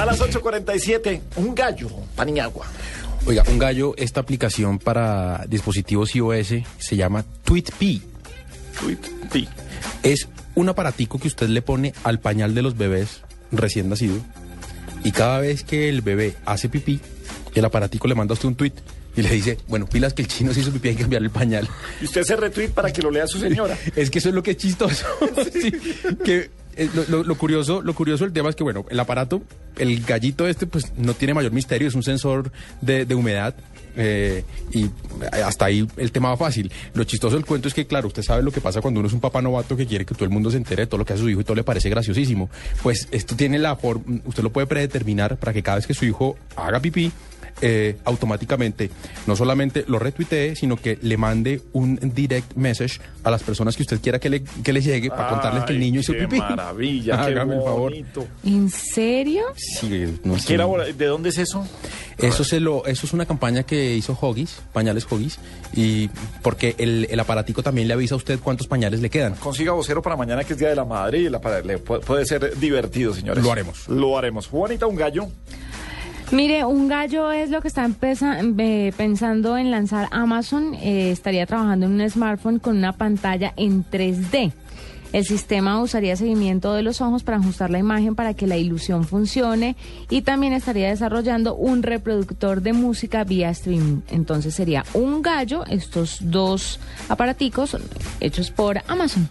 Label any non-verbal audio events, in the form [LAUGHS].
A las 8.47, un gallo, Paniagua. Oiga, un gallo, esta aplicación para dispositivos iOS se llama TweetP. TweetP. Es un aparatico que usted le pone al pañal de los bebés recién nacido y cada vez que el bebé hace pipí, el aparatico le manda a usted un tweet y le dice, bueno, pilas que el chino se hizo pipí, hay que cambiar el pañal. Y usted se retweet para que lo lea su señora. [LAUGHS] Es que eso es lo que es chistoso. [LAUGHS] [LAUGHS] Sí, que lo, lo- curioso, lo curioso del tema es que, bueno, el aparato, el gallito este, pues no tiene mayor misterio, es un sensor de, de humedad. eh, y hasta ahí el tema va fácil. Lo chistoso del cuento es que, claro, usted sabe lo que pasa cuando uno es un papá novato que quiere que todo el mundo se entere de todo lo que hace su hijo y todo le parece graciosísimo. Pues esto tiene la forma, usted lo puede predeterminar para que cada vez que su hijo haga pipí, eh, automáticamente no solamente lo retuitee, sino que le mande un direct message a las personas que usted quiera que le, que le llegue para contarles que el niño hizo qué pipí. maravilla, [LAUGHS] qué Hágame el favor. bonito. ¿En serio? Sí, no sé. ¿Qué elabora- ¿De dónde es eso? Eso, se lo, eso es una campaña que hizo Hoggies, pañales Hoggies, y porque el, el aparatico también le avisa a usted cuántos pañales le quedan. Consiga vocero para mañana que es Día de la Madre y la, puede, puede ser divertido, señores. Lo haremos. Lo haremos. Juanita, un gallo. Mire, un gallo es lo que está pensando en lanzar Amazon. Eh, estaría trabajando en un smartphone con una pantalla en 3D. El sistema usaría seguimiento de los ojos para ajustar la imagen para que la ilusión funcione y también estaría desarrollando un reproductor de música vía streaming. Entonces sería un gallo, estos dos aparaticos hechos por Amazon.